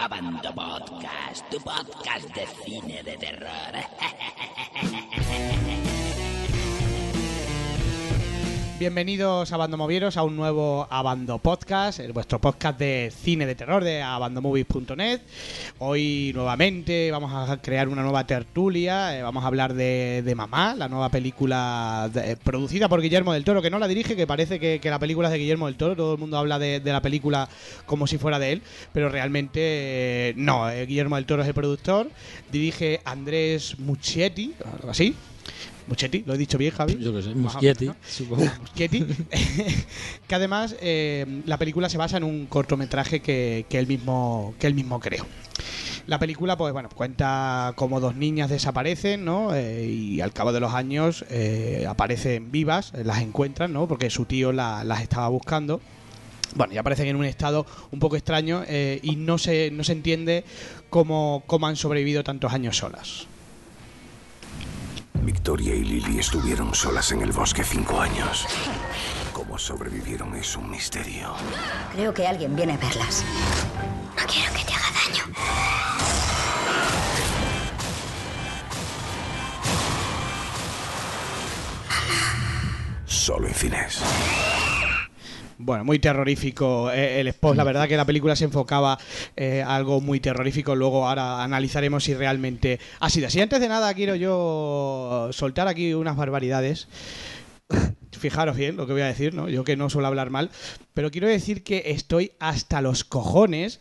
Abando Podcast, tu podcast de cine de terror. Bienvenidos a Bando Movieros a un nuevo Abando Podcast, eh, vuestro podcast de cine de terror de abandomovies.net. Hoy nuevamente vamos a crear una nueva tertulia, eh, vamos a hablar de, de Mamá, la nueva película eh, producida por Guillermo del Toro, que no la dirige, que parece que, que la película es de Guillermo del Toro, todo el mundo habla de, de la película como si fuera de él, pero realmente no, Guillermo del Toro es el productor, dirige Andrés Muschietti, algo así. Muchetti, lo he dicho bien, Javi. Yo que sé, Muschietti, menos, ¿no? supongo. Muschietti, que además eh, la película se basa en un cortometraje que, que él mismo que él mismo creó. La película, pues bueno, cuenta cómo dos niñas desaparecen, ¿no? Eh, y al cabo de los años eh, aparecen vivas, las encuentran, ¿no? Porque su tío la- las estaba buscando. Bueno, y aparecen en un estado un poco extraño eh, y no se, no se entiende cómo, cómo han sobrevivido tantos años solas. Victoria y Lily estuvieron solas en el bosque cinco años. Cómo sobrevivieron es un misterio. Creo que alguien viene a verlas. No quiero que te haga daño. Solo en cines. Bueno, muy terrorífico eh, el spot. La verdad que la película se enfocaba eh, algo muy terrorífico. Luego ahora analizaremos si realmente ha sido así. Antes de nada quiero yo soltar aquí unas barbaridades. Fijaros bien lo que voy a decir, ¿no? Yo que no suelo hablar mal, pero quiero decir que estoy hasta los cojones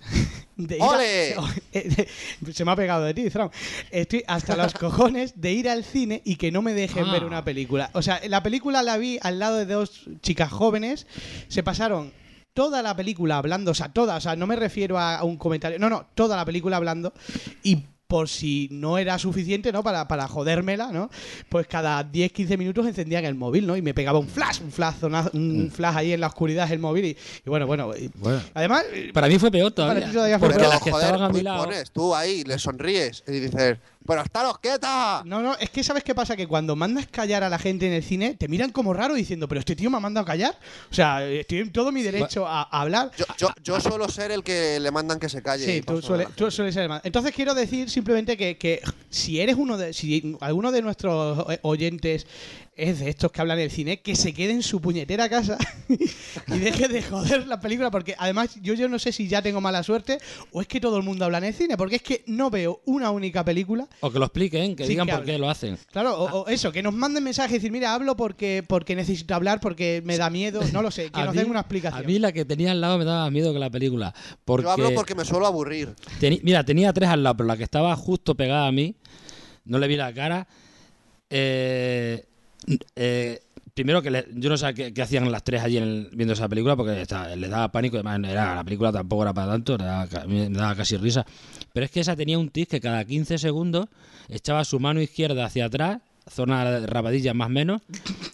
de ir. Se me ha pegado de ti, Fran. Estoy hasta los cojones de ir al cine y que no me dejen Ah. ver una película. O sea, la película la vi al lado de dos chicas jóvenes, se pasaron toda la película hablando, o sea, toda, o sea, no me refiero a un comentario, no, no, toda la película hablando y por si no era suficiente, ¿no? Para, para jodérmela, ¿no? Pues cada 10-15 minutos encendían el móvil, ¿no? Y me pegaba un flash, un flash, una- un flash ahí en la oscuridad el móvil y, y bueno, bueno. y- Bueno. Además, Para mí fue peor Para todavía. ti todavía fue porque peor. las que joder, estaban a mi lado. pones tú ahí, le sonríes y dices, pero estaros quieta. No, no, es que ¿sabes qué pasa? Que cuando mandas callar a la gente en el cine, te miran como raro diciendo, pero este tío me ha mandado a callar. O sea, estoy en todo mi derecho a, a hablar. Yo, yo, yo suelo ser el que le mandan que se calle. Sí, tú, suele- tú sueles ser el más. Entonces quiero decir simplemente que, que si eres uno de, si alguno de nuestros o- oyentes es de estos que hablan del cine, que se quede en su puñetera casa y deje de joder la película, porque además yo, yo no sé si ya tengo mala suerte o es que todo el mundo habla en el cine, porque es que no veo una única película O que lo expliquen, que digan que por hablen. qué lo hacen. Claro, o, o eso, que nos manden mensajes y decir, mira, hablo porque, porque necesito hablar, porque me da miedo, no lo sé, que A nos mí- den una explicación. A mí la que tenía al lado me daba más miedo que la película. Porque, Yo hablo porque me suelo aburrir. mira, tenía tres al lado, pero la que estaba justo pegada a mí, no le vi la cara. Eh, eh, primero que le- yo no sé qué, hacían las tres allí en el- viendo esa película porque estaba- les daba pánico, además la película tampoco era para tanto, me daba casi risa. Pero es que esa tenía un tic que cada 15 segundos echaba su mano izquierda hacia atrás, zona de rabadilla más o menos.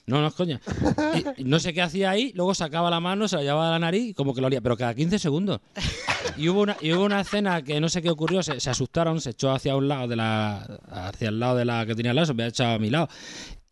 No, no es coña. No sé qué hacía ahí, luego sacaba la mano, se la llevaba a la nariz y como que lo olía, pero cada 15 segundos. Y hubo una, y hubo una escena que no sé qué ocurrió, se, se asustaron, se echó hacia un lado de la. hacia el lado de la que tenía al lado, se me ha echado a mi lado.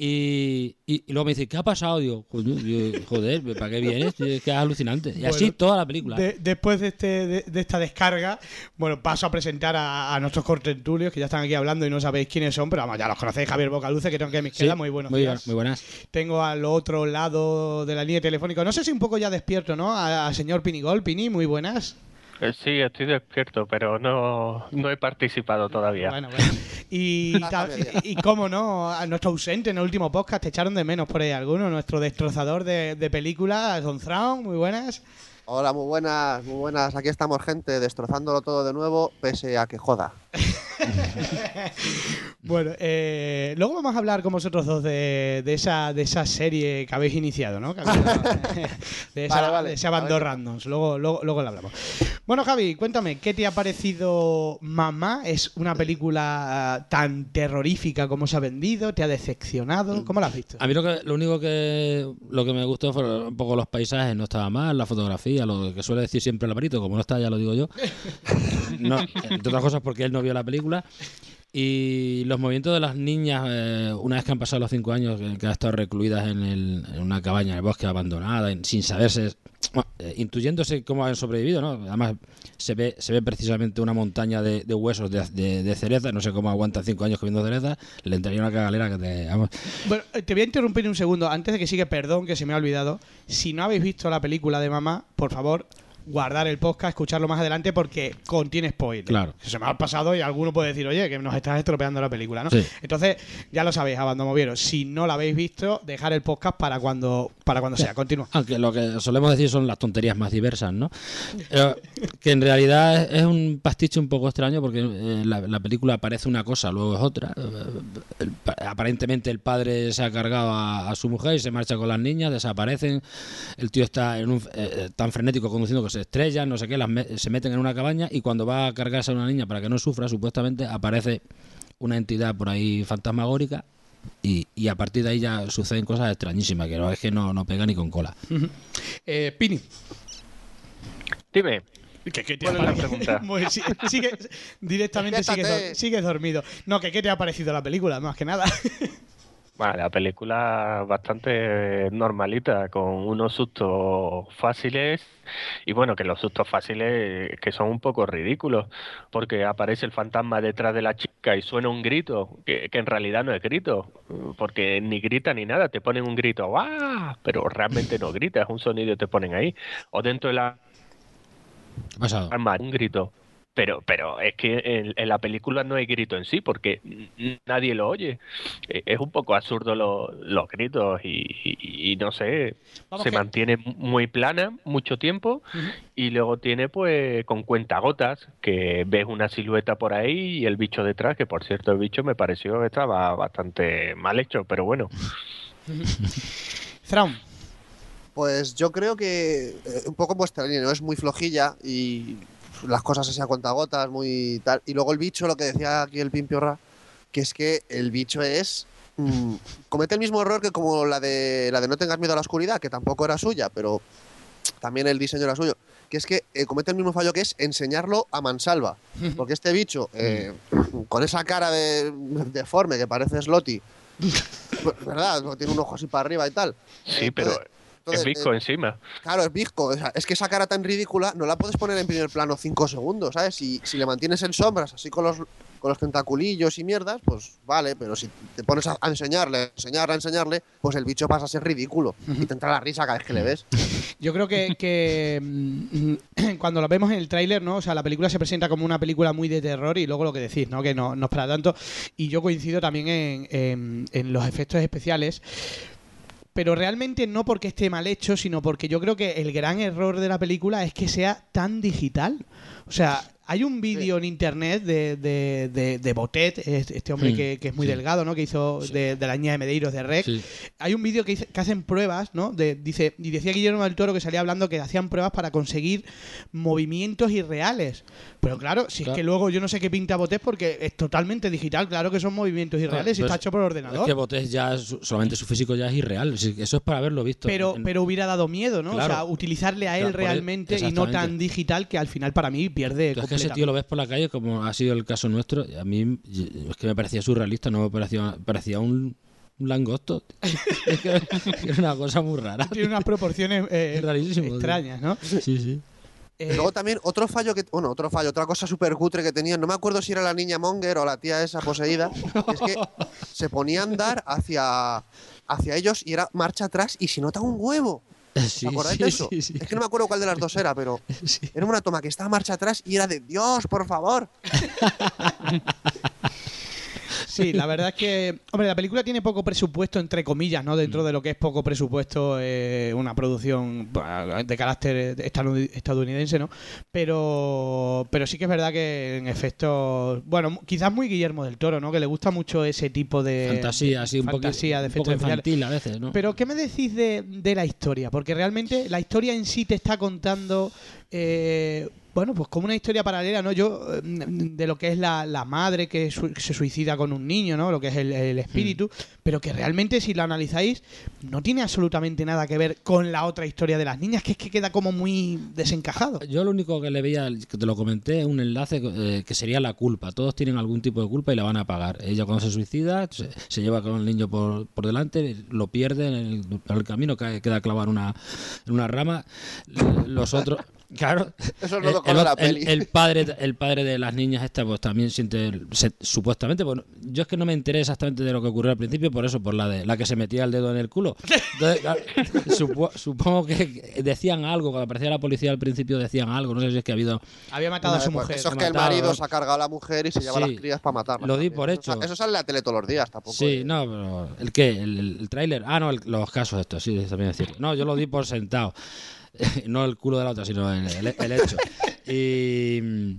Y, y, y luego me dice, ¿qué ha pasado? Digo, digo, joder, ¿para qué vienes? Es que es alucinante. Y así toda la película. De- después de, este, de, de esta descarga, bueno, paso a presentar a, a nuestros cortentulios que ya están aquí hablando y no sabéis quiénes son, pero vamos, ya los conocéis, Javier Bocaluce, que tengo aquí a mi Sí, izquierda, muy buenos muy, días. muy buenas. Tengo al otro lado de la línea telefónica, no sé si un poco ya despierto, ¿no? Al señor Pinigol. Pini, muy buenas. Eh, Sí, estoy despierto, pero no, no he participado todavía. Bueno, bueno. Y, ta- y, y cómo no, a nuestro ausente en el último podcast, te echaron de menos por ahí alguno, nuestro destrozador de, de películas, Don Thrawn, muy buenas. Hola, muy buenas, muy buenas. Aquí estamos, gente, destrozándolo todo de nuevo, pese a que joda. Bueno, eh, luego vamos a hablar con vosotros dos de, de esa, de esa serie que habéis iniciado, ¿no? Que habéis- de esa, Vale, vale. de ese ver. Randoms. Luego, luego, luego lo hablamos. Bueno, Javi, cuéntame, ¿qué te ha parecido Mamá? ¿Es una película ah, tan terrorífica como se ha vendido? ¿Te ha decepcionado? ¿Cómo la has visto? A mí lo, que, lo único que lo que me gustó fueron un poco los paisajes, no estaba mal, la fotografía, lo que suele decir siempre el Alvarito, como no está ya lo digo yo. No, entre otras cosas porque él no vio la película. Y los movimientos de las niñas, eh, una vez que han pasado los cinco años, que, han estado recluidas en, una cabaña en bosque abandonada, sin saberse, eh, intuyéndose cómo han sobrevivido, ¿no? Además, se ve, se ve precisamente una montaña de, huesos de, de, cereza, no sé cómo aguantan cinco años comiendo cereza, le entraría una cagalera que te... Bueno, eh, te voy a interrumpir un segundo. Antes de que siga, perdón, que se me ha olvidado. Si no habéis visto la película de mamá, por favor, guardar el podcast, escucharlo más adelante porque contiene spoilers. Claro. Se me ha pasado y alguno puede decir, oye, que nos estás estropeando la película, ¿no? Sí. Entonces, ya lo sabéis, Abandomovieros. Si no la habéis visto, dejar el podcast para cuando, para cuando sea. Continúa. Aunque lo que solemos decir son las tonterías más diversas, ¿no? Pero que en realidad es, un pastiche un poco extraño porque eh, la, la película parece una cosa, luego es otra. Eh, el aparentemente el padre se ha cargado a, a su mujer y se marcha con las niñas, desaparecen. El tío está en un, eh, tan frenético conduciendo que se estrellan, no sé qué, las me- se meten en una cabaña y cuando va a cargarse a una niña para que no sufra, supuestamente aparece una entidad por ahí fantasmagórica. Y, y a partir de ahí ya suceden cosas extrañísimas, que no es que no, no pega ni con cola. Eh, Pini. Dime, ¿Qué, qué te ¿Cuál ha es la parecido? pregunta? Muy- sí- sigue, directamente sigues dormido. No, que qué te ha parecido la película, más que nada. bueno, la película bastante normalita, con unos sustos fáciles y bueno, que los sustos fáciles que son un poco ridículos, porque aparece el fantasma detrás de la chica y suena un grito, que, que en realidad no es grito, porque ni grita ni nada, te ponen un grito, ¡guau! Pero realmente no grita, es un sonido que te ponen ahí. O dentro de la ¿Qué ha pasado? arma un grito. Pero, pero es que en, en la película no hay grito en sí, porque nadie lo oye. Eh, Es un poco absurdo lo- los gritos y, y- y no sé, Vamos se que- mantiene muy plana mucho tiempo y luego tiene pues con cuentagotas que ves una silueta por ahí y el bicho detrás, que por cierto el bicho me pareció que estaba bastante mal hecho, pero bueno. Thrawn. Pues yo creo que eh, un poco en vuestra línea, ¿no? Es muy flojilla y las cosas así a cuentagotas, muy tal. Y luego el bicho, lo que decía aquí el Pimpiorra, que es que el bicho es. mm, comete el mismo error que como la de la de no tengas miedo a la oscuridad, que tampoco era suya, pero también el diseño era suyo. Que es que eh, comete el mismo fallo que es enseñarlo a mansalva. Porque este bicho, eh, con esa cara de, deforme que parece Slotty, pues, ¿verdad? Tiene un ojo así para arriba y tal. Sí, Entonces- pero es entonces, visco eh, encima. Claro, es visco. o sea, es que esa cara tan ridícula no la puedes poner en primer plano cinco segundos, ¿sabes? Si, si le mantienes en sombras, así con los, con los tentaculillos y mierdas, pues vale, pero si te pones a, a enseñarle, a enseñarle, a enseñarle, pues el bicho pasa a ser ridículo y te entra la risa cada vez que le ves. Yo creo que, que, mm, cuando lo vemos en el tráiler, ¿no? O sea, la película se presenta como una película muy de terror y luego lo que decís, ¿no? Que no, no es para tanto. Y yo coincido también en, en- en los efectos especiales. Pero realmente no porque esté mal hecho, sino porque yo creo que el gran error de la película es que sea tan digital. O sea, hay un vídeo en internet de, de, de, de Botet, es- este hombre Mm, que, que es muy sí. delgado, ¿no? Que hizo de, de la niña de Medeiros de Rec. Sí. Hay un vídeo que, hacen pruebas, ¿no? De, dice, y decía Guillermo del Toro que salía hablando que hacían pruebas para conseguir movimientos irreales. Pero claro, si Claro. es que luego yo no sé qué pinta Botet porque es totalmente digital, claro que son movimientos irreales y está es- hecho por Es ordenador. que Botés ya, es- solamente su físico ya es irreal. Eso es para haberlo visto. pero, En- pero hubiera dado miedo, ¿no? Claro. O sea, utilizarle a él él- realmente y no tan digital que al final para mí pierde es que ese tío lo ves por la calle, como ha sido el caso nuestro. y A mí es que me parecía surrealista, no me parecía, parecía un, un langosto. es que era una cosa muy rara. Tiene unas proporciones eh, tío. extrañas, ¿no? Sí, sí. Eh, luego también otro fallo que, bueno, otro fallo, otra cosa súper cutre que tenían, no me acuerdo si era la niña Monger o la tía esa poseída, es que se ponía a andar hacia, hacia ellos y era marcha atrás y se nota un huevo. Sí, ¿Os acordáis sí, de eso? sí. Es que no me acuerdo cuál de las dos era, pero era una toma que estaba marcha atrás y era de Dios, por favor. Sí, la verdad es que, hombre, la película tiene poco presupuesto, entre comillas, ¿no? Mm. Dentro de lo que es poco presupuesto, eh, una producción de carácter estadounidense, ¿no? Pero, pero sí que es verdad que en efectos, bueno, quizás muy Guillermo del Toro, ¿no? Que le gusta mucho ese tipo de Fantasía, así un poco, fantasía de un poco infantil a veces, ¿no? Pero ¿qué me decís de, de la historia? Porque realmente la historia en sí te está contando, eh, bueno, pues como una historia paralela, ¿no? Yo, eh, de lo que es la, la madre que, su- que se suicida con un niño, ¿no? Lo que es el, el espíritu, pero que realmente si lo analizáis, no tiene absolutamente nada que ver con la otra historia de las niñas, que es que queda como muy desencajado. Yo lo único que le veía, que te lo comenté, es un enlace eh, que sería la culpa. Todos tienen algún tipo de culpa y la van a pagar. Ella cuando se suicida, se, se lleva con el niño por, por delante, lo pierde en el, por el camino, queda clavado en una, en una rama. Los otros... Claro, Eso es lo el, la el- peli. el padre, el padre de las niñas esta pues también siente se- supuestamente, bueno, yo es que no me enteré exactamente de lo que ocurrió al principio, por eso, por la de la que se metía el dedo en el culo. Entonces, claro, supo- supongo que decían algo, cuando aparecía la policía al principio decían algo, no sé si es que ha habido Había matado a su Pues mujer. Eso es que el marido ¿no? se ha cargado a la mujer y se lleva Sí. a las crías para matarlas. Lo di por Eso hecho. Eso sale en la tele todos los días, tampoco. Sí, es- no, pero ¿el qué? ¿El, el, el tráiler? Ah, no, el- los casos estos, sí, también es cierto. No, yo lo di por sentado. no el culo de la otra, sino el, el- el hecho. Y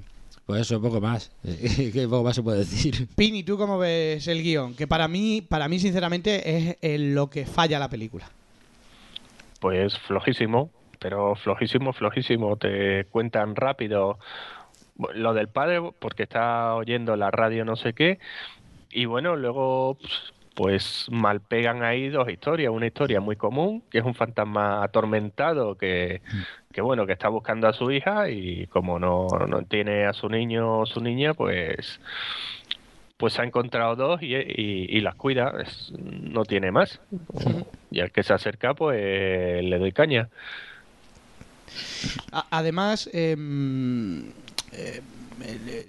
pues eso, poco más. ¿Qué poco más se puede decir? Pini, ¿tú cómo ves el guion? Que para mí, para mí sinceramente, es en lo que falla la película. Pues flojísimo, pero flojísimo, flojísimo. Te cuentan rápido lo del padre porque está oyendo la radio no sé qué y bueno, luego pues mal pegan ahí dos historias. Una historia muy común, que es un fantasma atormentado que, que bueno, que está buscando a su hija y como no, no tiene a su niño o su niña, pues pues ha encontrado dos y, y- y las cuida, es- no tiene más. Y al que se acerca, pues le doy caña. Además, em, eh,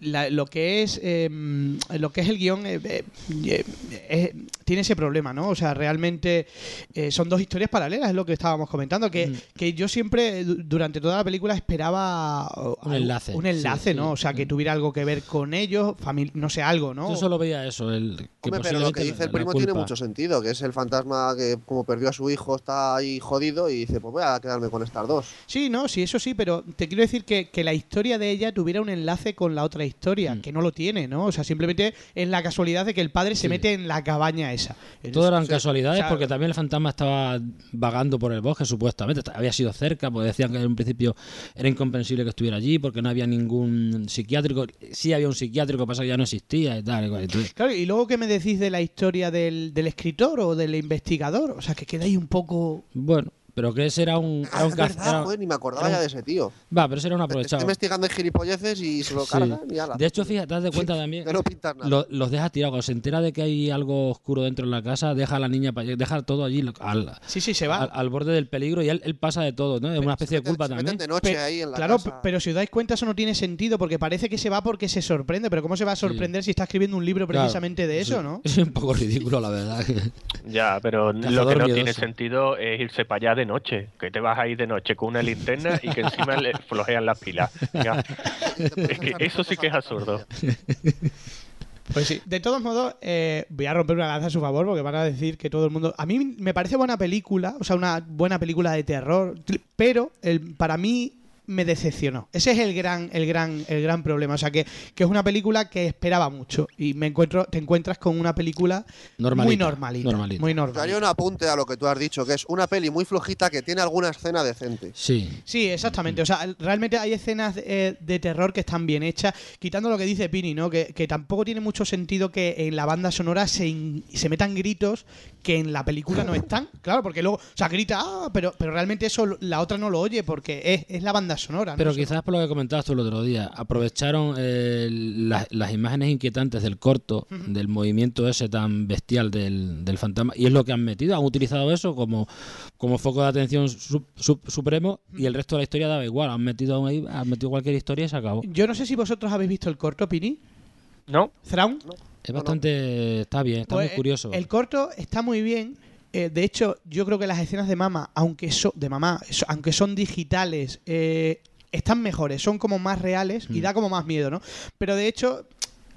la- lo que es em, lo que es el guion eh, eh, eh, eh, tiene ese problema, ¿no? O sea, realmente eh, son dos historias paralelas, es lo que estábamos comentando, que, que yo siempre du- durante toda la película esperaba Un algo- enlace, un enlace, sí, ¿no? sí. O sea, que tuviera algo que ver con ellos, no sé, algo, ¿no? Yo solo veía eso. El, que Hombre, pero lo que dice el primo culpa- tiene mucho sentido, que es el fantasma que como perdió a su hijo está ahí jodido y dice, pues voy a quedarme con estas dos. Sí, no, sí, eso sí, pero te quiero decir que, que la historia de ella tuviera un enlace con la otra historia, Mm. que no lo tiene, ¿no? O sea, simplemente es la casualidad de que el padre se Sí. mete en la cabaña esa. Todo eran O sea, casualidades o sea, porque también el fantasma estaba vagando por el bosque supuestamente, había sido cerca, pues decían que en un principio era incomprensible que estuviera allí porque no había ningún psiquiátrico, sí había un psiquiátrico, pasa que ya no existía y tal. y Claro, y luego, ¿qué me decís de la historia del, del escritor o del investigador? O sea, que queda ahí un poco... bueno, pero que ese era un... Ah, Era un es caz- verdad, era- joder, ni me acordaba un- ya de ese tío. Va, pero ese era un aprovechado. investigando en gilipolleces y se lo Sí. cargan y ala. De hecho, fíjate, haz de cuenta también. No pintas nada. lo- los deja tirados. Cuando se entera de que hay algo oscuro dentro de la casa, deja a la niña, pa- deja todo allí al, Sí, sí, se va. al, al borde del peligro y él, él pasa de todo, ¿no? Es una especie de culpa también. de noche Pe- ahí en la claro, casa. pero si os dais cuenta eso no tiene sentido porque parece que se va porque se sorprende, pero ¿cómo se va a sorprender si está escribiendo un libro Claro, precisamente de eso, sí. no? Es un poco ridículo, la verdad. Ya, pero lo que no miedoso. tiene sentido es irse para allá de noche. Que te vas ahí de noche con una linterna y que encima le flojean las pilas. Es que eso sí que es absurdo. Pues sí. De todos modos, eh, voy a romper una lanza a su favor porque van a decir que todo el mundo. A mí me parece buena película, o sea, una buena película de terror, pero el, para mí me decepcionó. Ese es el gran, el gran, el gran problema. O sea, que, que es una película que esperaba mucho y me encuentro, te encuentras con una película muy Normalita, normalita, muy normalita. un apunte a lo que tú has dicho, que es una peli muy flojita que tiene alguna escena decente. Sí. Sí, exactamente. O sea, realmente hay escenas eh, de terror que están bien hechas, quitando lo que dice Pini, ¿no? Que, que tampoco tiene mucho sentido que en la banda sonora se, in- se metan gritos que en la película no están. Claro, porque luego, o sea, grita, ah, pero, pero realmente eso la otra no lo oye porque es, es la banda sonora. ¿no? Pero quizás por lo que comentabas tú el otro día, aprovecharon eh, las, las imágenes inquietantes del corto, del movimiento ese tan bestial del, del fantasma, y es lo que han metido, han utilizado eso como, como foco de atención su- su- supremo, y el resto de la historia daba igual, han metido ahí, han metido cualquier historia y se acabó. Yo no sé si vosotros habéis visto el corto, Pini. ¿No? Thrawn. Es bastante, está bien, está Pues, muy curioso. El corto está muy bien. Eh, de hecho, yo creo que las escenas de mamá, aunque son de mamá, so- aunque son digitales, eh, están mejores, son como más reales y Mm. da como más miedo, ¿no? Pero de hecho,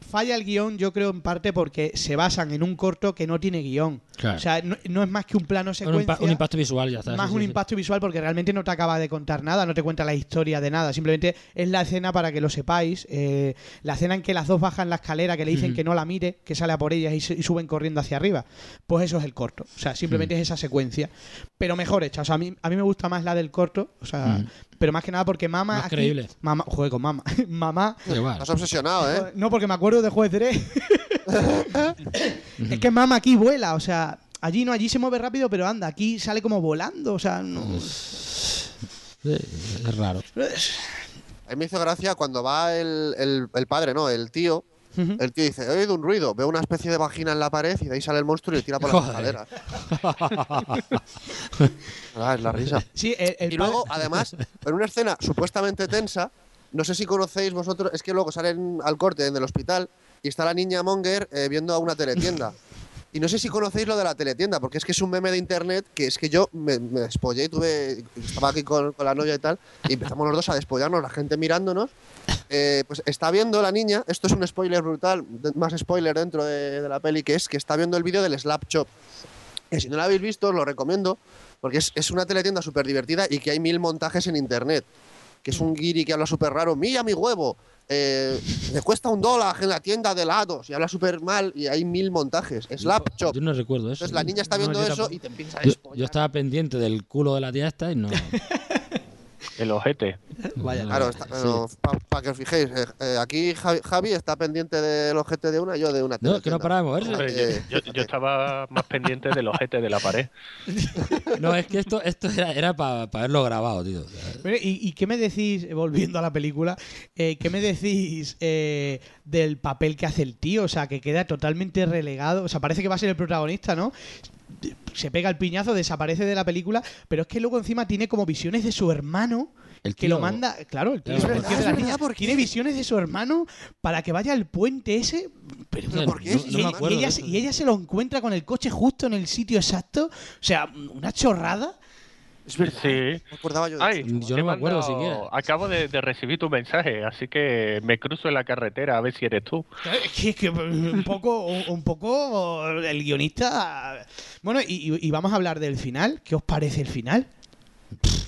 falla el guion, yo creo en parte porque se basan en un corto que no tiene guion. Claro. O sea, no, no es más que un plano un, secuencia. impa- un impacto visual, ya está. más sí, un sí, sí. impacto visual porque realmente no te acaba de contar nada, no te cuenta la historia de nada, simplemente es la escena para que lo sepáis, eh, la escena en que las dos bajan la escalera, que le dicen que no la mire, que sale a por ellas y, se- y suben corriendo hacia arriba, pues eso es el corto, o sea, simplemente es esa secuencia, pero mejor hecha, o sea, a mí, a mí me gusta más la del corto, o sea. Pero más que nada porque mamá... Más aquí- creíble. Mamá, joder, con mamá, mamá... Igual. Estás obsesionado, ¿eh? No, porque me acuerdo de Juez Dredd. es que mamá aquí vuela, o sea, Allí no, allí se mueve rápido, pero anda, aquí sale como volando, o sea, no... Es raro. A mí me hizo gracia cuando va el, el- el padre, ¿no? El tío. El tío dice, he oído un ruido, veo una especie de vagina en la pared y de ahí sale el monstruo y le tira por las escaleras. Ah, es la risa. Sí, el, el Y padre- luego, además, en una escena supuestamente tensa, no sé si conocéis vosotros, es que luego salen al corte en el hospital y está la niña Monger eh, viendo a una teletienda. Y no sé si conocéis lo de la teletienda, porque es que es un meme de internet que es que yo me, me despollé y tuve. Estaba aquí con, con la novia y tal, y empezamos los dos a despollarnos, la gente mirándonos. Eh, pues está viendo la niña, esto es un spoiler brutal, más spoiler dentro de, de la peli, que es que está viendo el vídeo del Slap Chop. Que si no lo habéis visto, os lo recomiendo, porque es, es una teletienda súper divertida y que hay mil montajes en internet. Que es un guiri que habla súper raro, mira mi huevo, eh, le cuesta un dólar en la tienda de helados y habla súper mal y hay mil montajes. Slap Chop. Yo no recuerdo eso. Entonces la niña está viendo eso y te empieza a Yo, yo estaba pendiente del culo de la tía esta y no. El ojete. Vaya. Claro, Sí. para que os fijéis, eh, eh, aquí Javi, Javi está pendiente del ojete de una, yo de una. No, que no para de moverse. Hombre, Eh, yo, yo- yo estaba más pendiente del ojete de la pared. No, es que esto, esto era, era para haberlo grabado, tío. ¿Y, y qué me decís, volviendo a la película, eh, qué me decís eh, del papel que hace el tío? O sea, que queda totalmente relegado. O sea, parece que va a ser el protagonista, ¿no? Se pega el piñazo, desaparece de la película, pero es que luego encima tiene como visiones de su hermano. El que lo manda, claro, el tío, el de la niña, tiene visiones de su hermano para que vaya al puente ese, pero, Pero ¿por qué? no- me y, ella, y ella se lo encuentra con el coche justo en el sitio exacto, o sea, una chorrada. Es verdad. Sí. Me acordaba yo de Ay, eso. Yo no me acuerdo mandado- siquiera. Acabo de, de recibir tu mensaje, así que me cruzo en la carretera a ver si eres tú. Es que, es que un poco, un poco el guionista. Bueno, y, y- y vamos a hablar del final. ¿Qué os parece el final?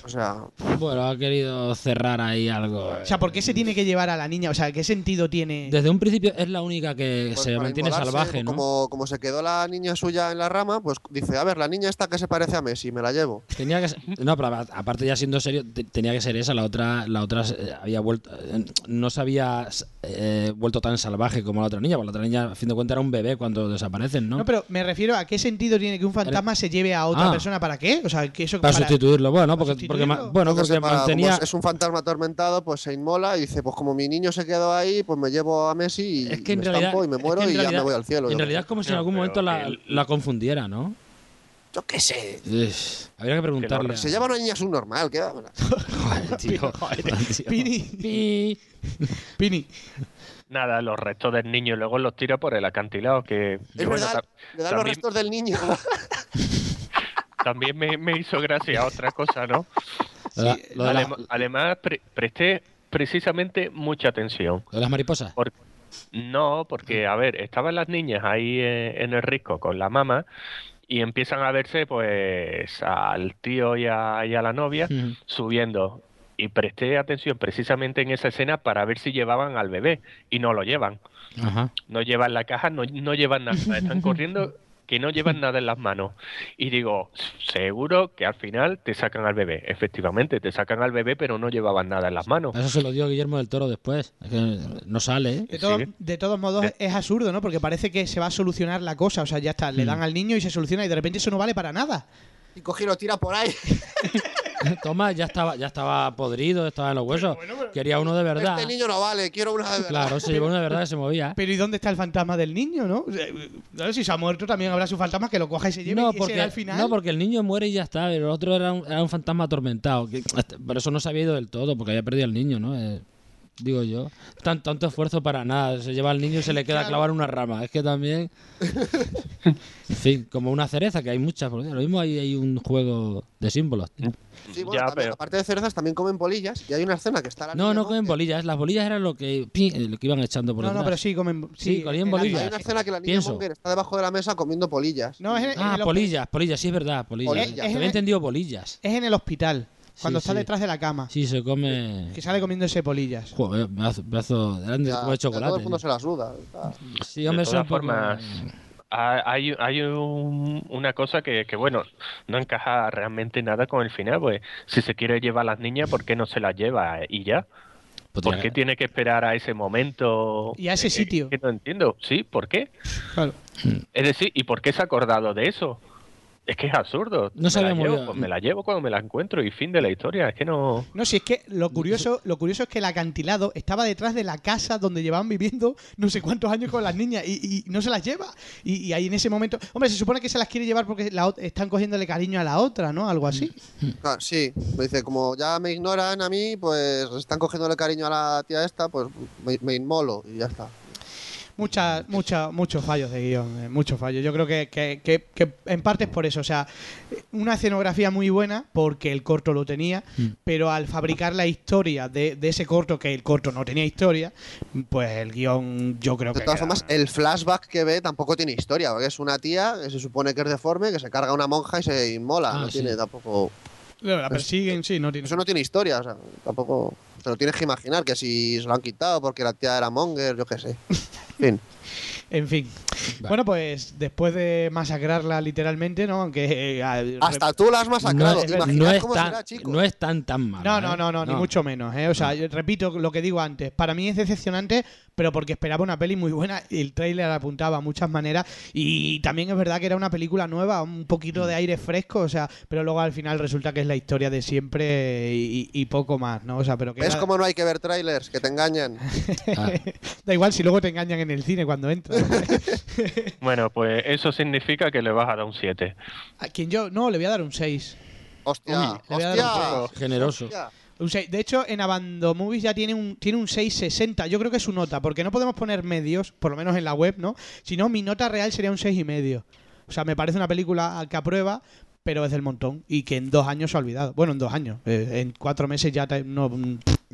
O sea, Bueno, ha querido cerrar ahí algo. O sea, ¿por qué se tiene que llevar a la niña? O sea, ¿qué sentido tiene? Desde un principio es la única que pues se para mantiene salvaje, ¿no? Como, como se quedó la niña suya en la rama, pues dice, a ver, la niña esta que se parece a Messi, me la llevo. Tenía que ser- no, pero aparte ya siendo serio, te- tenía que ser esa. La otra, la otra eh, había vuelto, eh, no se había eh, vuelto tan salvaje como la otra niña. Porque la otra niña, a fin de cuentas, era un bebé cuando desaparecen, ¿no? No, pero me refiero a qué sentido tiene que un fantasma se lleve a otra Ah. persona. ¿Para qué? O sea, que eso para, sustituirlo, bueno, porque, ¿Para porque sustituirlo? bueno, que porque como mantenía. es, es un fantasma atormentado, pues se inmola y dice, pues como mi niño se quedó ahí, pues me llevo a Messi y Es que en me realidad, estampo y me es muero que en y ya realidad- me voy al cielo. En realidad es como si en No, algún momento la, el- la confundiera, ¿no? Yo qué sé. Uf, habría que preguntarle. Se lleva a una niña subnormal, ¿qué? Joder, tío. tío. Pini. Pi. Pini. Nada, los restos del niño luego los tira por el acantilado, que Es que bueno, verdad, le dan los restos del niño. también me, me hizo gracia otra cosa, ¿no? La- la- además, pre- presté precisamente mucha atención. lo de las mariposas. Por- no, porque, a ver, estaban las niñas ahí eh, en el risco con la mamá y empiezan a verse, pues, al tío y a, y a la novia subiendo. Y presté atención precisamente en esa escena para ver si llevaban al bebé y no lo llevan. Ajá. No llevan la caja, no, no llevan nada. Están corriendo que no llevan nada en las manos. Y digo, seguro que al final te sacan al bebé. Efectivamente, te sacan al bebé, pero no llevaban nada en las manos. Eso se lo dio Guillermo del Toro después. Es que no sale, ¿eh? De, todo- Sí. de todos modos, es absurdo, ¿no? Porque parece que se va a solucionar la cosa. O sea, ya está, le Mm. dan al niño y se soluciona y de repente eso no vale para nada. y coge y lo tira por ahí. Toma, ya estaba, ya estaba podrido, estaba en los huesos. Quería uno de verdad. Este niño no vale, quiero una de verdad. Claro, se llevó uno de verdad que se movía. Pero ¿y dónde está el fantasma del niño, no? O sea, claro, si se ha muerto también habrá su fantasma que lo coja y se lleve No y porque, era el final. no, porque el niño muere y ya está. Pero el otro era un, era un fantasma atormentado. que- por eso no se había ido del todo, porque había perdido al niño, ¿no? Eh, digo yo. Tan, tanto esfuerzo para nada. Se lleva al niño y se le queda Claro. clavar una rama. Es que también. en fin, como una cereza, que hay muchas. Porque lo mismo hay, hay un juego de símbolos. Sí, bueno, Ya, también, pero- aparte de cerezas, también comen bolillas. Y hay una escena que está la No, niña no comen bolillas. Las bolillas eran lo que, pi- lo que iban echando por no, no, detrás. pero sí comen. Sí, comían en la- bolillas. Hay una escena que la niña. Monger está debajo de la mesa comiendo polillas. No, es en, en Ah, polillas, polillas, sí es verdad, polillas. Polillas. Te Es- había es- entendido polillas. es en el hospital, cuando Sí, está sí. detrás de la cama. Sí, se come. Que sale comiéndose polillas. Joder, pedazo, pedazo grande Ya, como de ya Todo chocolate. el mundo se la suda. Ah. Sí, hombre, de todas poco- formas, ha- hay, hay un- una cosa que, que, bueno, no encaja realmente nada con el final. Pues si se quiere llevar a las niñas, ¿por qué no se las lleva y ya? Pues ¿Por qué tiene que esperar a ese momento? Y a ese Eh, sitio. que no entiendo. Sí, ¿por qué? Claro. Es decir, ¿y por qué se ha acordado de eso? Es que es absurdo. No me, sabía la muy llevo, bien. pues me la llevo cuando me la encuentro y fin de la historia. Es que no. No, si es que lo curioso, lo curioso es que el acantilado estaba detrás de la casa donde llevaban viviendo no sé cuántos años con las niñas y, y no se las lleva. Y, y ahí en ese momento. Hombre, se supone que se las quiere llevar porque la están cogiéndole cariño a la otra, ¿no? Algo así. Ah, sí, me dice, como ya me ignoran a mí, pues están cogiéndole cariño a la tía esta, pues me, me inmolo y ya está. Muchas, muchas, muchos fallos de guion, eh, muchos fallos. Yo creo que, que- que- que en parte es por eso. O sea, una escenografía muy buena porque el corto lo tenía, Mm. pero al fabricar la historia de, de ese corto, que el corto no tenía historia, pues el guion yo creo De que. todas queda- formas, el flashback que ve tampoco tiene historia, porque es una tía que se supone que es deforme, que se carga a una monja y se inmola. Ah, no sí. tiene tampoco. La persiguen, sí, no tiene. Eso no tiene historia, o sea, tampoco. Te lo tienes que imaginar, que si se lo han quitado porque la tía era monger, yo qué sé. En fin. En fin. Bueno, pues después de masacrarla literalmente, ¿no? Aunque. eh, Hasta tú la has masacrado. No, ¿Te es- imaginas no es cómo tan, será, chico? no es tan tan mal. No, no, no, no, ni mucho menos. ¿eh? O sea, yo repito lo que digo antes. Para mí es decepcionante, pero porque esperaba una peli muy buena. y El tráiler apuntaba a muchas maneras. Y también es verdad que era una película nueva, un poquito de aire fresco. O sea, pero luego al final resulta que es la historia de siempre y, y poco más, ¿no? O sea, pero que. ¿Ves era- cómo no hay que ver trailers? Que te engañan. Ah, Da igual si luego te engañan en el cine cuando Bueno, pues eso significa que le vas a dar un 7. ¿A quién yo? No, le voy a dar un 6. Hostia, Uy, le voy a dar un hostia. generoso. hostia. Un 6. De hecho, en Abando Movies ya tiene un, tiene un 660. Yo creo que es su nota, porque no podemos poner medios, por lo menos en la web, ¿no? Si no, mi nota real sería un 6 y medio. O sea, me parece una película que aprueba, pero es del montón. Y que en dos años se ha olvidado. Bueno, en dos años. Eh, en cuatro meses ya te- no,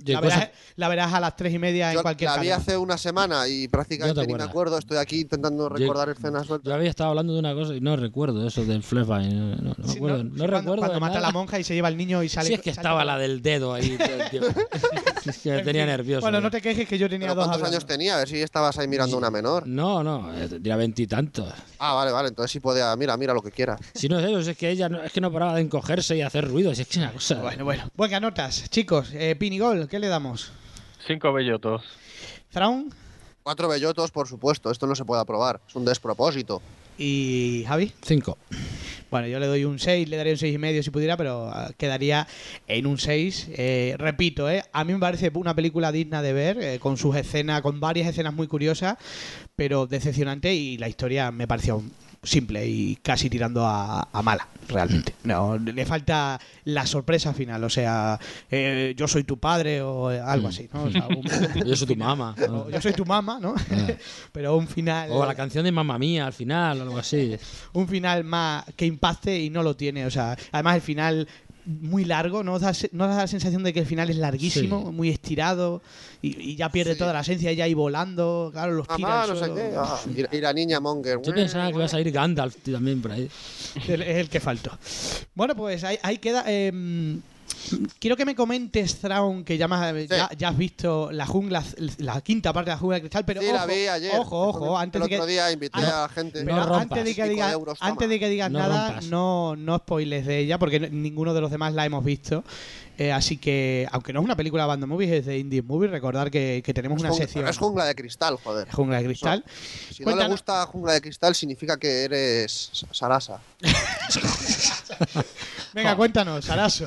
la, verás, la verás a las tres y media en Yo cualquier la vi canal. hace una semana y prácticamente te ni me acuerdo. Estoy aquí intentando recordar escenas sueltas. Yo había estado hablando de una cosa y no recuerdo eso del flashback. No, no, no me Sí, acuerdo. No, sí, cuando, recuerdo. cuando mata a la monja y se lleva al niño y sale. Sí, es que estaba la del dedo ahí. el es que me En tenía nervioso. Bueno, no te quejes que yo tenía ¿Pero dos ¿Cuántos hablando. años tenía? A ver si estabas ahí mirando una menor. No, no, eh, tendría veintitantos. Ah, vale, vale. Entonces sí podía. Mira, mira lo que quiera. Si no es eso, es que ella no, es que no paraba de encogerse y hacer ruidos. Es que es una cosa. Bueno, bueno. Buenas notas, chicos. Eh, Pinigol, ¿qué le damos? 5 bellotos. ¿Thrawn? Cuatro bellotos, por supuesto. Esto no se puede aprobar. Es un despropósito. ¿Y Javi? Cinco. Bueno, yo le doy un 6, le daría un 6 y medio si pudiera, pero ah, quedaría en un 6. Eh, repito, eh, a mí me parece una película digna de ver, eh, con sus escenas, con varias escenas muy curiosas, pero decepcionante y la historia me pareció simple y casi tirando a, a mala, realmente. No, le falta la sorpresa final, o sea, eh, yo soy tu padre o eh, algo así, ¿no? O sea, un- Yo soy tu mamá. ¿no? yo soy tu mamá, ¿no? Pero un final O la canción de mamá mía al final, o algo así. un final más que impacte y no lo tiene. O sea, además el final muy largo, ¿no? Da, ¿no da la sensación de que el final es larguísimo, Sí. muy estirado y, y ya pierde Sí. toda la esencia, ya ahí volando, claro, los tira Mamá, al no sé qué. Ah, y, la niña Monger. Yo pensaba que iba a salir Gandalf también por ahí. El- Es el que faltó. Bueno, pues ahí, ahí queda. em, quiero que me comentes, Thrawn, que ya, más- ya, ya has visto la jungla, la quinta parte de la jungla de cristal, pero Sí, ojo, la vi ayer. ojo, ojo, antes el de que, otro día invité Ah, a la gente. Pero No rompas. antes de que de digas, antes de que digas No nada, rompas. no, no spoiles de ella, porque ninguno de los demás la hemos visto. Eh, así que, aunque no es una película de Band Movies, es de Indie Movie, recordar que, que tenemos Es una jungla- sección Es jungla de cristal, joder. Jungla de Cristal. Si no le gusta jungla de cristal, significa que eres Sa- Sarasa. Venga, cuéntanos, Saraso.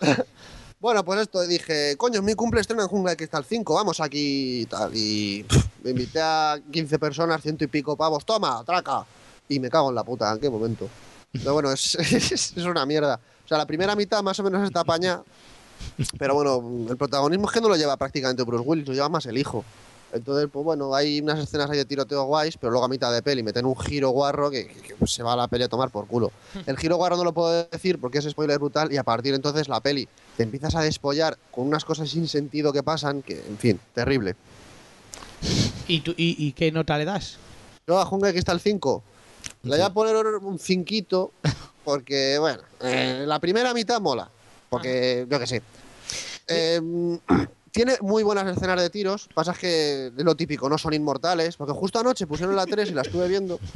Bueno, pues esto, dije, coño, es mi cumple estreno en Jungla de Cristal 5, vamos aquí y tal. Y me invité a 15 personas, ciento y pico pavos, toma, traca. Y me cago en la puta, ¿en qué momento? Pero bueno, es, es, una mierda. O sea, la primera mitad más o menos está apaña, pero bueno, el protagonismo es que no lo lleva prácticamente Bruce Willis, lo lleva más el hijo. Entonces, pues bueno, hay unas escenas ahí de tiroteo guays, pero luego a mitad de peli meten un giro guarro que, que- que se va a la peli a tomar por culo. El giro guarro no lo puedo decir porque es spoiler brutal y a partir de entonces la peli te empiezas a despollar con unas cosas sin sentido que pasan, que, en fin, terrible. ¿Y, tú, y, y qué nota le das? Yo a Jungla de Cristal 5 le voy a poner un cinquito porque, bueno, eh, la primera mitad mola, porque yo qué sé. Eh, tiene muy buenas escenas de tiros, pasa es que es lo típico, no son inmortales, porque justo anoche pusieron la 3 y la estuve viendo.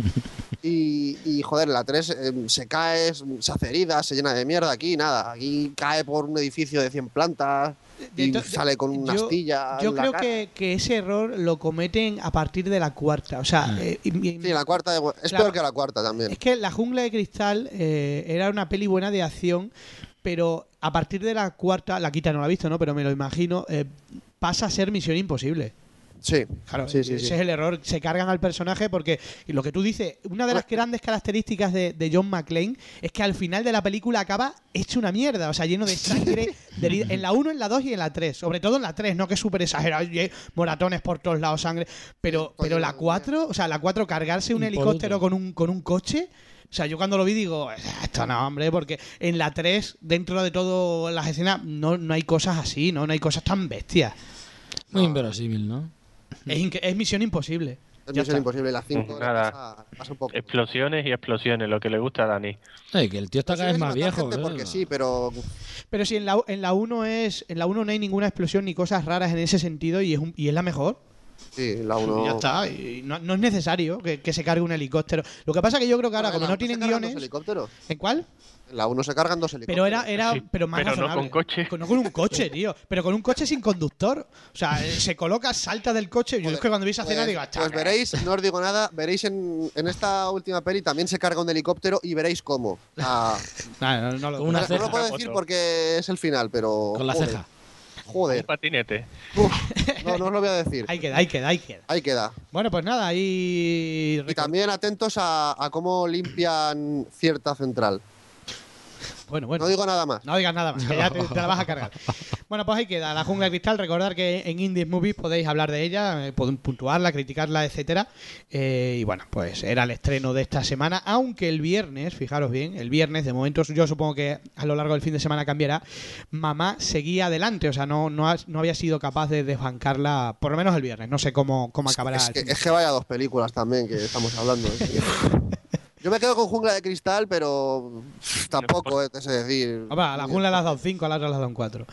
Y, y, joder, la 3 eh, se cae, se hace herida, se llena de mierda. Aquí nada, aquí cae por un edificio de 100 plantas. De y sale con una yo- astilla. Yo en la creo cara. que, que ese error lo cometen a partir de la cuarta. O sea, eh, y- y- Sí, la cuarta es Claro. peor que la cuarta también. es que La Jungla de Cristal eh, era una peli buena de acción, pero a partir de la cuarta, la quita no la he visto, ¿no? Pero me lo imagino, eh, pasa a ser Misión Imposible. Sí, Claro, sí, sí, ese sí. es el error. Se cargan al personaje porque y lo que tú dices, una de las grandes características de, de John McClane es que al final de la película acaba hecho una mierda, o sea, lleno de sangre. de herida- en la 1, en la 2 y en la 3. Sobre todo en la 3, no que es súper exagerado, moratones por todos lados, sangre. Pero, pero la 4, o sea, la 4, cargarse un Impoluto. helicóptero con un, con un coche. O sea, yo cuando lo vi digo, esto no, hombre, porque en la 3, dentro de todas las escenas, no, no hay cosas así, ¿no? No hay cosas tan bestias. Muy inverosímil, ¿no? Es, misión imposible. Es Ya misión está. imposible. La 5 Nada. pasa, pasa un poco. Explosiones y explosiones, lo que le gusta a Dani. Ay, que el tío está cada vez más viejo. ¿eh? Porque sí, pero Pero si en la, en la 1 es en la 1 no hay ninguna explosión ni cosas raras en ese sentido y es, un- y es la mejor. Sí, la Y 1. ya está. Y no, no es necesario que, que se cargue un helicóptero. Lo que pasa que yo creo que ahora, como no tienen guiones. helicópteros. ¿En cuál? La 1 se cargan dos helicópteros. Pero era, era Sí, pero más pero no razonable. con coche. No con un coche, tío. Pero con un coche sin conductor. O sea, eh, se coloca, salta del coche. Yo es que cuando vi esa escena Pues, digo, pues "Chaval". veréis, no os digo nada, veréis en, en esta última peli también se carga un helicóptero y veréis cómo. Ah, No, no, no lo- una no, no ceja. lo puedo decir porque es el final, pero. Con la joder, ceja. Un Joder. patinete. Uf, no, no os lo voy a decir. Ahí queda, ahí queda, ahí queda. Ahí queda. Bueno, pues nada, ahí. Y también atentos a, a cómo limpian cierta central. Bueno, bueno. No digo nada más. No digas nada más, que ya te, te la vas a cargar. Bueno, pues ahí queda la jungla de cristal. Recordar que en Indies Movies podéis hablar de ella, eh, pueden puntuarla, criticarla, etcétera. Eh, y bueno, pues era el estreno de esta semana, aunque el viernes, fijaros bien, el viernes, de momento yo supongo que a lo largo del fin de semana cambiará, Mamá seguía adelante, o sea, no, no, no había sido capaz de desbancarla, por lo menos el viernes. No sé cómo, cómo acabará. Es que, es que vaya dos películas también que estamos hablando. ¿eh? Yo me quedo con Jungla de Cristal, pero tampoco, es decir. Hombre, a la jungla le has dado 5, a la otra le has dado un 4.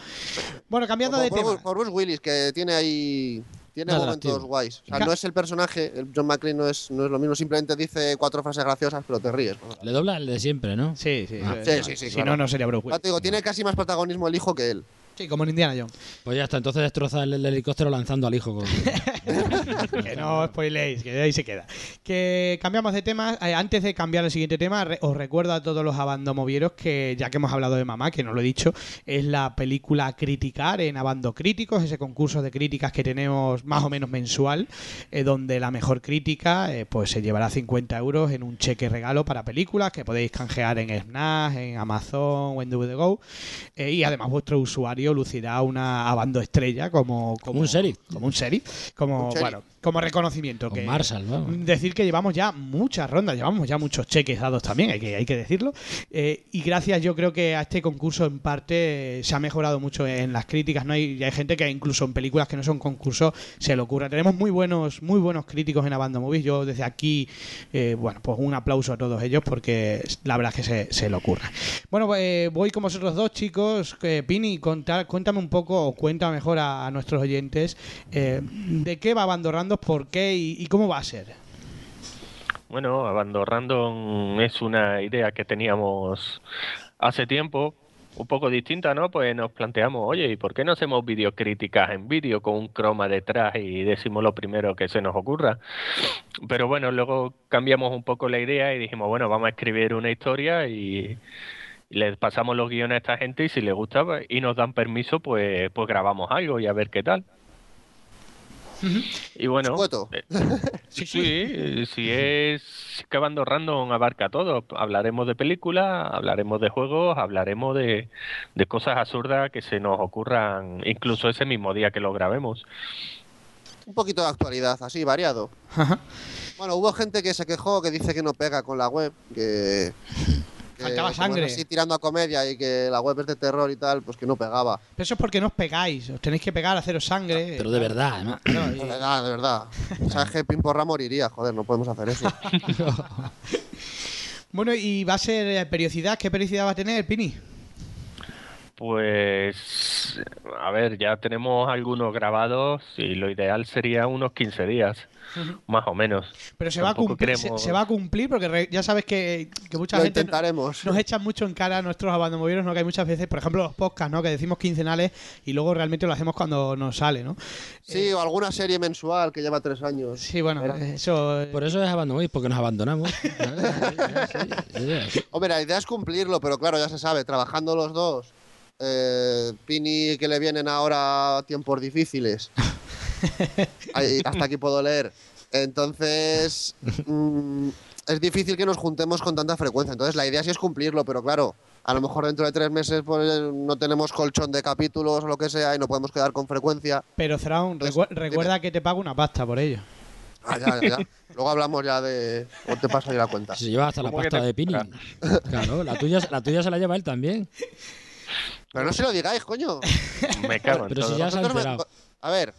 Bueno, cambiando de por tema. Por Bruce Willis, que tiene ahí. Tiene No, momentos guays. O sea, no es el personaje, el John McClane no es, no es lo mismo, simplemente dice cuatro frases graciosas, pero te ríes. Le dobla el de siempre, ¿no? Sí, sí. Ah, eh, sí, sí, sí, Si claro. no, no sería Bruce Willis. te digo, tiene casi más protagonismo el hijo que él. Sí, como en Indiana Jones. Pues ya está, entonces destroza el, el helicóptero lanzando al hijo. Con... que no spoiléis, que ahí se queda. Que cambiamos de tema. Eh, antes de cambiar al siguiente tema, re- os recuerdo a todos los abandomovieros que, ya que hemos hablado de Mamá, que no lo he dicho, es la película a criticar en Abando Críticos, ese concurso de críticas que tenemos más o menos mensual, eh, donde la mejor crítica eh, pues se llevará 50 euros en un cheque regalo para películas que podéis canjear en Snap, en Amazon o en DVD Eh, y además vuestro usuario lucirá una Abando estrella como, Como un sheriff. Como un sheriff. Como, Un sheriff. bueno, como reconocimiento. Con que, Marshall, vamos. Decir que llevamos ya muchas rondas, llevamos ya muchos cheques dados también, hay que, hay que decirlo. Eh, y gracias, yo creo que a este concurso en parte se ha mejorado mucho en las críticas. No hay, y hay gente que incluso en películas que no son concursos se le ocurra. Tenemos muy buenos, muy buenos críticos en Abando Movies. Yo desde aquí, eh, bueno, pues un aplauso a todos ellos porque la verdad es que se, se le ocurra. Bueno, pues eh, voy con vosotros dos chicos. Eh, Pini, contar, cuéntame un poco, o cuenta mejor a, a nuestros oyentes, de qué va Abando Por qué y, cómo va a ser. Bueno, Abando Random es una idea que teníamos hace tiempo, un poco distinta, ¿no? Pues nos planteamos, oye, ¿y por qué no hacemos videocríticas en vídeo con un croma detrás y decimos lo primero que se nos ocurra? Pero bueno, luego cambiamos un poco la idea y dijimos, bueno, vamos a escribir una historia y, y les pasamos los guiones a esta gente y si les gusta pues, y nos dan permiso, pues, pues grabamos algo y a ver qué tal. Y bueno, eh, sí, sí, si es que Bando Random abarca todo. Hablaremos de películas, hablaremos de juegos, hablaremos de, de cosas absurdas que se nos ocurran incluso ese mismo día que lo grabemos. Un poquito de actualidad, así, variado. Bueno, hubo gente que se quejó, que dice que no pega con la web, que... que Faltaba sangre. así tirando a comedia y que la web es de terror y tal, pues que no pegaba. Pero eso es porque no os pegáis, os tenéis que pegar, haceros sangre. Pero de verdad, además. Claro, y- De verdad, de verdad. O sea, es que Pimporra moriría, joder, no podemos hacer eso. Bueno, y va a ser eh, periodicidad. ¿Qué periodicidad va a tener, Pini? Pues, a ver, ya tenemos algunos grabados y lo ideal sería unos 15 días, más o menos. Pero se va, a cumplir, se, queremos- se va a cumplir porque re- ya sabes que, que mucha Lo gente intentaremos. nos echan mucho en cara a nuestros abandomovieros, ¿no? Que hay muchas veces, por ejemplo, los podcasts, ¿no? Que decimos quincenales y luego realmente lo hacemos cuando nos sale, ¿no? Sí, o alguna serie mensual que lleva tres años. Sí, bueno, eso... Por eso es abandonamos, porque nos abandonamos. Hombre, la idea es cumplirlo, pero claro, ya se sabe, trabajando los dos. Eh, Pini que le vienen ahora tiempos difíciles. Hasta aquí puedo leer. Entonces, mm, es difícil que nos juntemos con tanta frecuencia. Entonces, la idea sí es cumplirlo, pero claro, a lo mejor dentro de tres meses pues, no tenemos colchón de capítulos o lo que sea y no podemos quedar con frecuencia. Pero, Thrawn, recu- dime. recuerda que te pago una pasta por ello. Ah, ya, ya, ya. Luego hablamos ya de. O te paso ahí la cuenta. Se lleva hasta la ¿Cómo que pasta te- de Pini. Claro, la tuya, la tuya se la lleva él también. Pero no se lo digáis, coño. Me cago en Pero si todo. ya se ha me- enterado. A ver,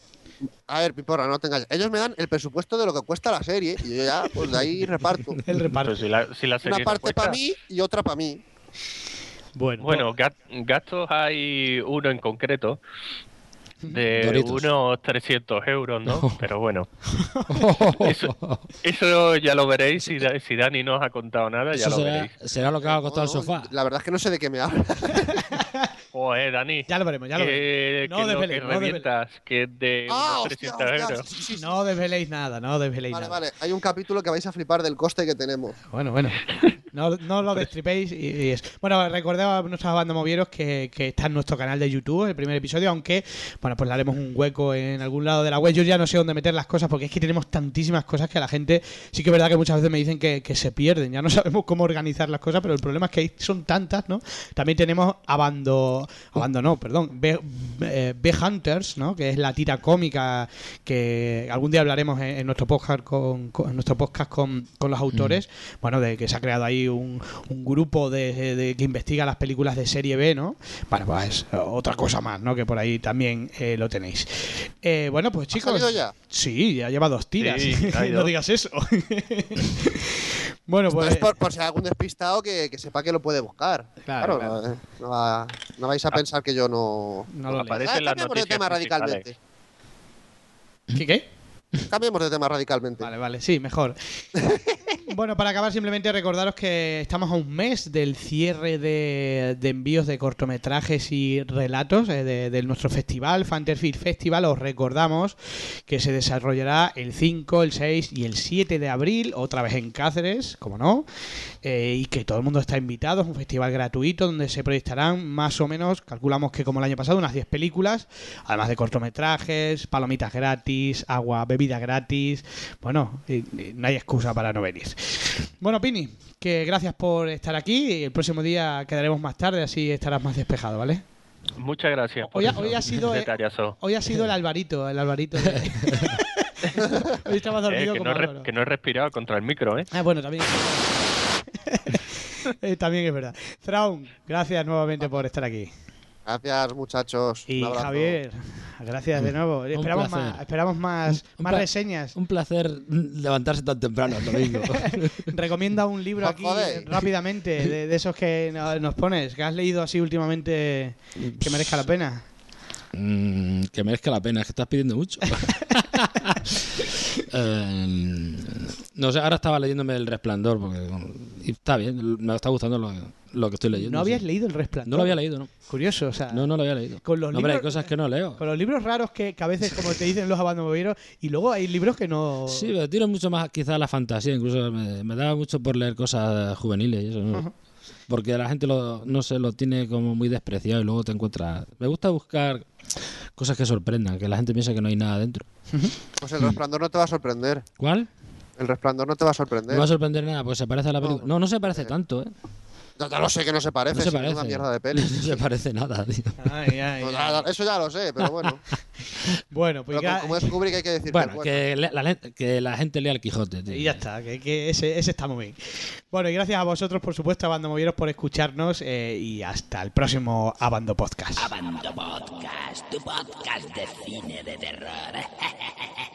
a ver, Piporra, no tengáis. Ellos me dan el presupuesto de lo que cuesta la serie y yo ya, pues de ahí reparto. El reparto. Pero si la, si la serie Una parte para mí y otra para mí. Bueno, Bueno, gat- gastos hay uno en concreto de Doritos. unos 300 euros, ¿no? Pero bueno, eso, eso ya lo veréis. Si, Da- si Dani no os ha contado nada, ya lo será, veréis. será lo que ha costado el No, no, sofá. La verdad es que no sé de qué me hablas. Joder, Dani. ya lo veremos, ya lo veremos. No que no desveles. revientas, que es de ah, unos hostia, 300 hostia, euros. sí, sí, sí. No desveléis nada, no desveléis Vale, nada. vale. Hay un capítulo que vais a flipar del coste que tenemos. Bueno, bueno. No, no lo destripéis y, y es. Bueno, recordad a nuestros bandomovieros que, que está en nuestro canal de YouTube, el primer episodio, aunque, bueno, pues le haremos un hueco en algún lado de la web. Yo ya no sé dónde meter las cosas porque es que tenemos tantísimas cosas que la gente sí que es verdad que muchas veces me dicen que, que se pierden. Ya no sabemos cómo organizar las cosas, pero el problema es que son tantas, ¿no? También tenemos Abando... Abando no, perdón. B, eh, B Hunters, ¿no? Que es la tira cómica que algún día hablaremos en, en nuestro podcast con, con- en nuestro podcast con, con los autores. Bueno, de que se ha creado ahí un, un grupo de, de- que investiga las películas de serie B, ¿no? Bueno, pues eh, otra cosa más, ¿no? Que por ahí también eh, lo tenéis. Eh, bueno, pues chicos. salido ya? Sí, ya lleva dos tiras. Sí, no digas eso. bueno, pues. es por, por si hay algún despistado que, que sepa que lo puede buscar. Claro, Claro, no, eh, no va- no vais a pensar que yo no. No lo. Aparece Ah, en las noticias tema radicalmente. ¿Qué? qué? Cambiemos de tema radicalmente. Vale, vale, sí, mejor. bueno, para acabar, simplemente recordaros que estamos a un mes del cierre de, de envíos de cortometrajes y relatos eh, de, de nuestro festival, Fanterfield Festival. Os recordamos que se desarrollará el 5, el 6 y el 7 de abril, otra vez en Cáceres, como no, eh, y que todo el mundo está invitado. Es un festival gratuito donde se proyectarán más o menos, calculamos que como el año pasado, unas 10 películas, además de cortometrajes, palomitas gratis, agua, bebida gratis. Bueno, no hay excusa para no venir. Bueno, Pini, que gracias por estar aquí. El próximo día quedaremos más tarde, así estarás más despejado, ¿vale? Muchas gracias. por Hoy ha- eso, hoy ha sido, eh. Hoy ha sido el Alvarito, el Alvarito. de- Hoy estaba Eh, dormido que, como no he re- Álvaro. que no he respirado contra el micro, ¿eh? Ah, bueno, también. Eh, también es verdad. Thrawn, gracias nuevamente por estar aquí. Gracias, muchachos. Y Un. Javier, gracias de nuevo. Esperamos placer. más, esperamos más, Un más reseñas. Un placer levantarse tan temprano el domingo. Recomienda un libro aquí joder. rápidamente, de, de esos que no- nos pones, que has leído así últimamente que merezca la pena. Mm, que merezca la pena, es que estás pidiendo mucho. Eh, no sé, ahora estaba leyéndome El Resplandor, porque y está bien, me está gustando lo, lo que estoy leyendo. ¿No habías sí. leído El Resplandor? No lo había leído, ¿no? Curioso, o sea, No, no lo había leído. Con los No, hombre, hay libros- cosas que no leo. con los libros raros que, que a veces, como te dicen los abandonovieros, y luego hay libros que no... Sí, pero tiro mucho más quizás a la fantasía, incluso me, me da mucho por leer cosas juveniles y eso, ¿no? Porque la gente lo, no sé, lo tiene como muy despreciado y luego te encuentras... Me gusta buscar cosas que sorprendan, que la gente piensa que no hay nada dentro. Pues el resplandor no te va a sorprender. ¿Cuál? El resplandor no te va a sorprender. No va a sorprender nada, porque se parece a la película. No. No, no se parece tanto, ¿eh? Ya, ya lo sé que no se parece, No se si es parece. una mierda de peli. No se parece nada, tío. Ay, ay, No, ay. eso ya lo sé, pero bueno. Bueno, pues Pero ya- como es Kubrick hay que decir Bueno, que bueno. que, la, que la gente lea el Quijote, tío. Y ya está, que, que ese, ese está muy bien. Bueno, y gracias a vosotros, por supuesto, Abandomovieros, por escucharnos eh, y hasta el próximo Abando Podcast. Abando Podcast, tu podcast de cine de terror.